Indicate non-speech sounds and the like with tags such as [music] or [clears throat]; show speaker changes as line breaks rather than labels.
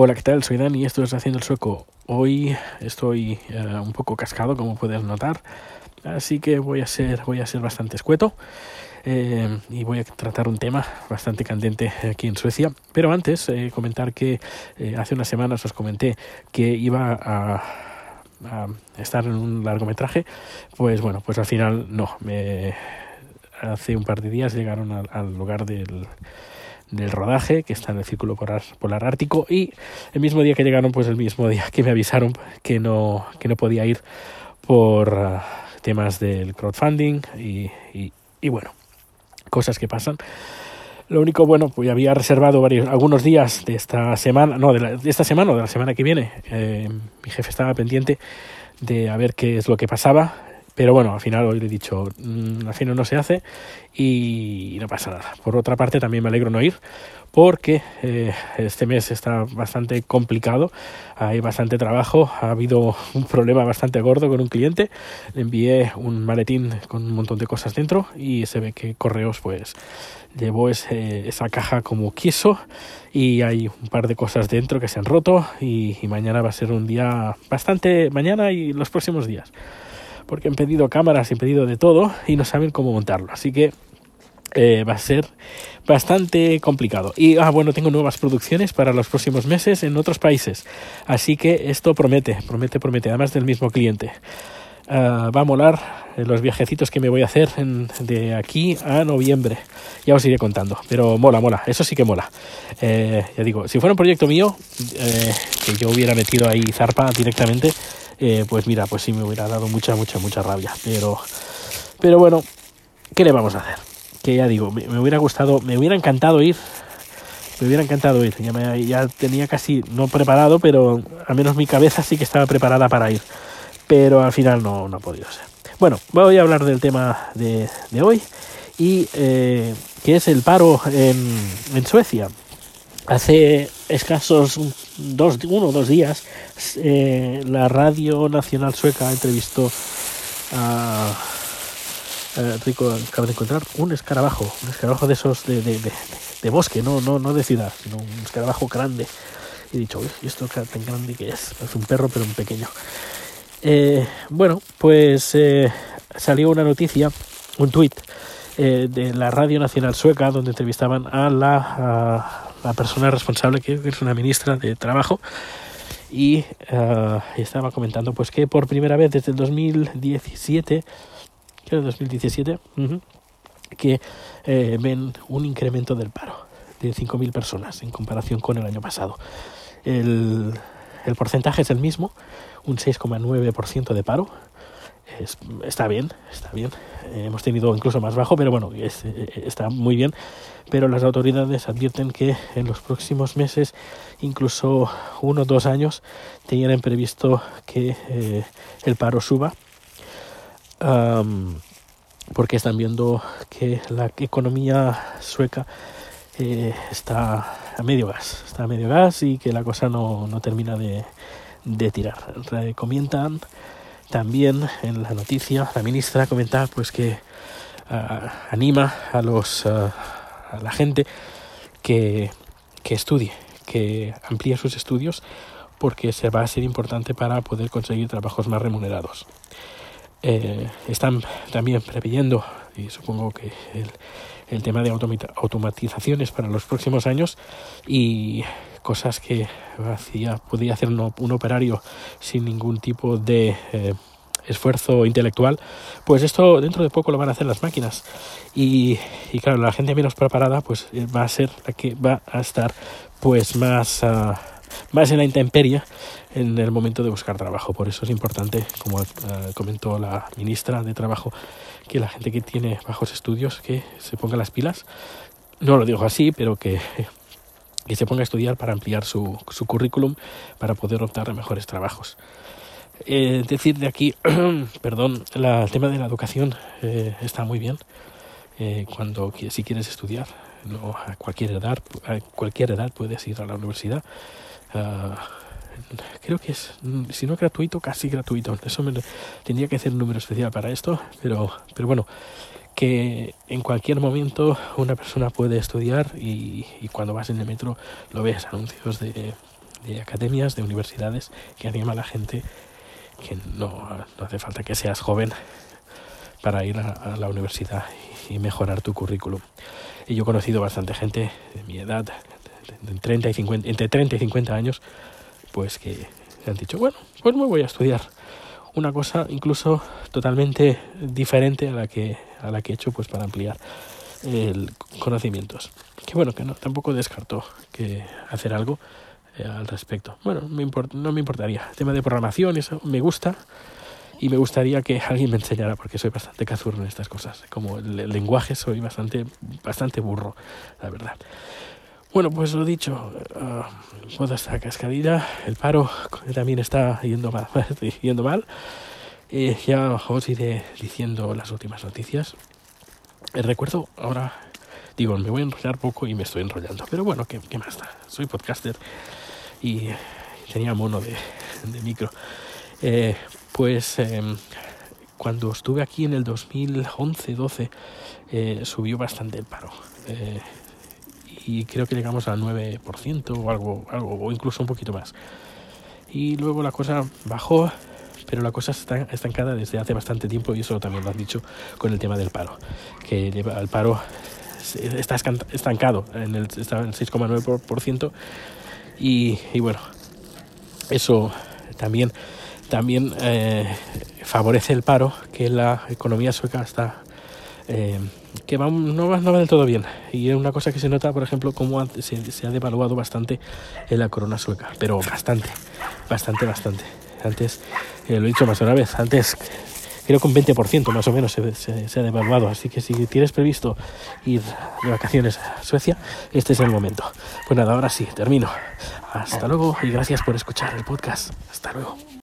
Hola, ¿qué tal? Soy Dani y esto es Haciendo el Sueco. Hoy estoy eh, un poco cascado, como puedes notar, así que voy a ser, voy a ser bastante escueto eh, y voy a tratar un tema bastante candente aquí en Suecia. Pero antes, eh, comentar que hace unas semanas os comenté que iba a, estar en un largometraje, pues bueno, pues al final no, hace un par de días llegaron al lugar del del rodaje, que está en el Círculo Polar, Ártico, y el mismo día que llegaron, pues el mismo día que me avisaron que no, que no podía ir por ah, temas del crowdfunding y, y, bueno, cosas que pasan. Lo único bueno, pues había reservado varios, algunos días de esta semana, no, de, esta semana o de la semana que viene. Eh, mi jefe estaba pendiente de a ver qué es lo que pasaba pero bueno, al final hoy le he dicho, mm, al final no se hace y no pasa nada. Por otra parte, también me alegro no ir porque eh, este mes está bastante complicado, hay bastante trabajo, ha habido un problema bastante gordo con un cliente, le envié un maletín con un montón de cosas dentro y se ve que Correos pues llevó ese, esa caja como quiso y hay un par de cosas dentro que se han roto y, y mañana va a ser un día bastante, mañana y los próximos días porque han pedido cámaras, han pedido de todo y no saben cómo montarlo. Así que eh, va a ser bastante complicado. Y ah, bueno, tengo nuevas producciones para los próximos meses en otros países. Así que esto promete, promete, promete, además del mismo cliente. Ah, va a molar eh, los viajecitos que me voy a hacer de aquí a noviembre. Ya os iré contando, pero mola, mola, eso sí que mola. Eh, ya digo, si fuera un proyecto mío, que yo hubiera metido ahí zarpa directamente, eh, pues mira, pues sí me hubiera dado mucha, mucha, mucha rabia. Pero, pero bueno, ¿qué le vamos a hacer? Que ya digo, me, hubiera gustado, me hubiera encantado ir. Me hubiera encantado ir. Ya, me, ya tenía casi, no preparado, pero al menos mi cabeza sí que estaba preparada para ir. Pero al final no, no ha podido ser. Bueno, voy a hablar del tema de, hoy y eh, que es el paro en Suecia. Hace escasos dos, uno o dos días, eh, la Radio Nacional Sueca entrevistó a, Rico, acaba de encontrar un escarabajo, un escarabajo de esos de, de, de, bosque, no, no, no de ciudad, sino un escarabajo grande. Y he dicho, ¿y esto tan grande que es? Es un perro, pero un pequeño. Eh, bueno, pues eh, salió una noticia, un tuit de la Radio Nacional Sueca, donde entrevistaban a la la persona responsable, que es una ministra de Trabajo, y uh, estaba comentando pues que por primera vez desde el 2017, creo 2017, que eh, ven un incremento del paro de 5.000 personas en comparación con el año pasado. El, el porcentaje es el mismo, un 6,9% de paro, está bien, está bien. Eh, hemos tenido incluso más bajo, pero bueno, es, eh, está muy bien. Pero las autoridades advierten que en los próximos meses, incluso uno o dos años, tienen previsto que eh, el paro suba. porque están viendo que la economía sueca está a medio gas, está a medio gas y que la cosa no, no termina de, de tirar. Recomiendan también en la noticia la ministra comentaba pues que ah, anima a los ah, a la gente que, que estudie, que amplíe sus estudios porque se va a ser importante para poder conseguir trabajos más remunerados. Eh, están también preveyendo, y supongo que el, el tema de automatizaciones para los próximos años y cosas que hacía, podía hacer un, un operario sin ningún tipo de eh, esfuerzo intelectual, pues esto dentro de poco lo van a hacer las máquinas. Y, y claro, la gente menos preparada pues eh, va a ser la que va a estar pues más, uh, más en la intemperie en el momento de buscar trabajo. Por eso es importante, como uh, comentó la ministra de Trabajo, que la gente que tiene bajos estudios que se ponga las pilas. No lo digo así, pero que que se ponga a estudiar para ampliar su, su currículum para poder optar a mejores trabajos. Eh, decir de aquí, [clears throat] perdón, la, el tema de la educación eh, está muy bien. Eh, cuando si quieres estudiar, no, a cualquier edad, a cualquier edad puedes ir a la universidad. Uh, creo que es, si no gratuito, casi gratuito. Eso me, tendría que hacer un número especial para esto, pero, pero bueno, que en cualquier momento una persona puede estudiar y, y, cuando vas en el metro lo ves, anuncios de de academias, de universidades, que anima a la gente que no, no hace falta que seas joven para ir a, la universidad y mejorar tu currículum. Y yo he conocido bastante gente de mi edad, de 30 y 50, entre 30 y 50 años, pues que han dicho, bueno, pues me voy a estudiar una cosa incluso totalmente diferente a la que a la que he hecho pues para ampliar el conocimientos. Que bueno que no tampoco descartó que hacer algo eh, al respecto. Bueno me no me importaría. El tema de programación eso me gusta y me gustaría que alguien me enseñara porque soy bastante cazurro en estas cosas. Como el, lenguaje soy bastante bastante burro la verdad bueno, pues lo dicho, uh, toda esta cascadilla, el paro también está yendo mal. [laughs] yendo mal. Eh, ya os iré diciendo las últimas noticias. Eh, recuerdo ahora, digo, me voy a enrollar poco y me estoy enrollando, pero bueno, ¿qué, qué más da? Soy podcaster y tenía mono de, de micro. Eh, pues em, cuando estuve aquí en el 2011-12 eh, subió bastante el paro. Y creo que llegamos al 9% o algo, algo, o incluso un poquito más. Y luego la cosa bajó, pero la cosa está estancada desde hace bastante tiempo y eso también lo has dicho con el tema del paro, que el paro está estancado en el, está en el 6,9% y, y bueno, eso también, también eh, favorece el paro, que la economía sueca está eh, que no, va, no del todo bien. Y es una cosa que se nota, por ejemplo, cómo se, se, ha devaluado bastante en la corona sueca. Pero bastante, bastante, bastante. Antes, eh, lo he dicho más de una vez, antes creo que un 20% más o menos se, se, se, ha devaluado. Así que si tienes previsto ir de vacaciones a Suecia, este es el momento. Pues nada, ahora sí, termino. Hasta luego y gracias por escuchar el podcast. Hasta luego.